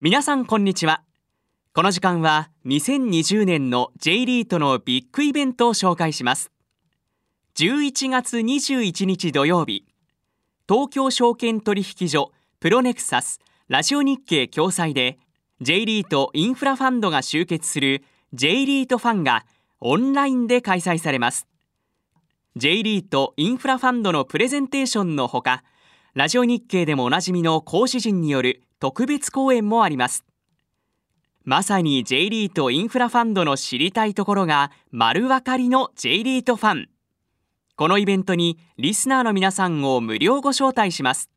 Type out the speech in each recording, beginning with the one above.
皆さんこんにちは。この時間は2020年の J リートのビッグイベントを紹介します。11月21日土曜日東京証券取引所プロネクサスラジオ日経共催で J リートインフラファンドが集結する J リートファンがオンラインで開催されます。J リートインフラファンドのプレゼンテーションのほかラジオ日経でもおなじみの講師陣による特別講演もあります。まさに J リートインフラファンドの知りたいところが丸分かりの J リートファン。このイベントにリスナーの皆さんを無料ご招待します。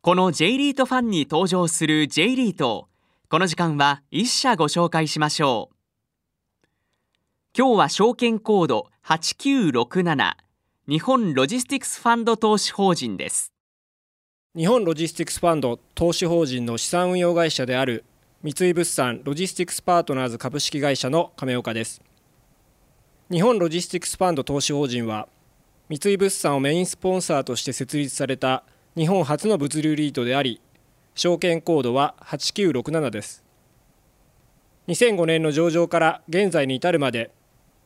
この J リートファンに登場する J リートをこの時間は一社ご紹介しましょう。今日は証券コード8967日本ロジスティクスファンド投資法人です。日本ロジスティクスファンド投資法人の資産運用会社である三井物産ロジスティクスパートナーズ株式会社の亀岡です。日本ロジスティクスファンド投資法人は三井物産をメインスポンサーとして設立された日本初の物流リートであり証券コードは8967です。2005年の上場から現在に至るまで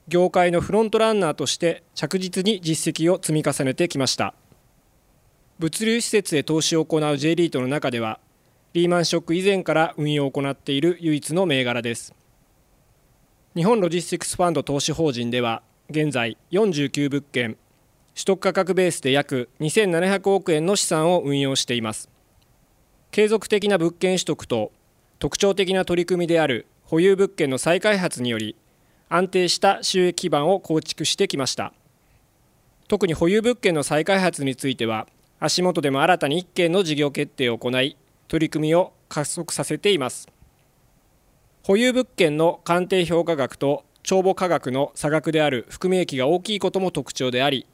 業界のフロントランナーとして着実に実績を積み重ねてきました。物流施設へ投資を行う J リートの中ではリーマンショック以前から運用を行っている唯一の銘柄です。日本ロジスティクスファンド投資法人では現在49物件取得価格ベースで約2700億円の資産を運用しています。継続的な物件取得と特徴的な取り組みである保有物件の再開発により安定した収益基盤を構築してきました。特に保有物件の再開発については足元でも新たに1件の事業決定を行い取り組みを加速させています。保有物件の鑑定評価額と帳簿価格の差額である含み益が大きいことも特徴であり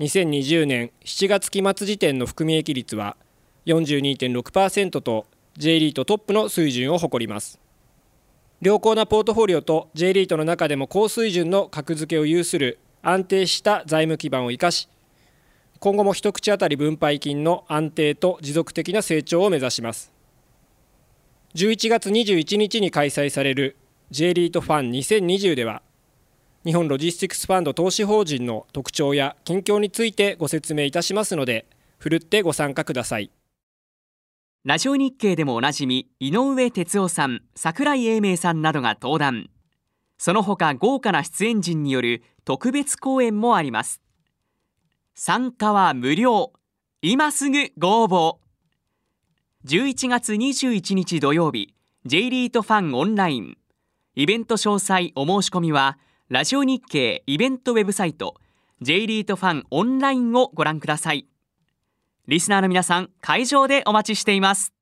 2020年7月期末時点の含み益率は42.6%と J リートトップの水準を誇ります。良好なポートフォリオと J リートの中でも高水準の格付けを有する安定した財務基盤を生かし今後も一口当たり分配金の安定と持続的な成長を目指します。11月21日に開催される J リートファン2020では日本ロジスティクスファンド投資法人の特徴や近況についてご説明いたしますのでふるってご参加ください。ラジオ日経でもおなじみ井上哲夫さん櫻井英明さんなどが登壇。その他豪華な出演陣による特別講演もあります。参加は無料。今すぐご応募。11月21日土曜日 J リートファンオンライン。イベント詳細お申し込みはラジオ日経イベントウェブサイト J リートファンオンラインをご覧ください。リスナーの皆さん会場でお待ちしています。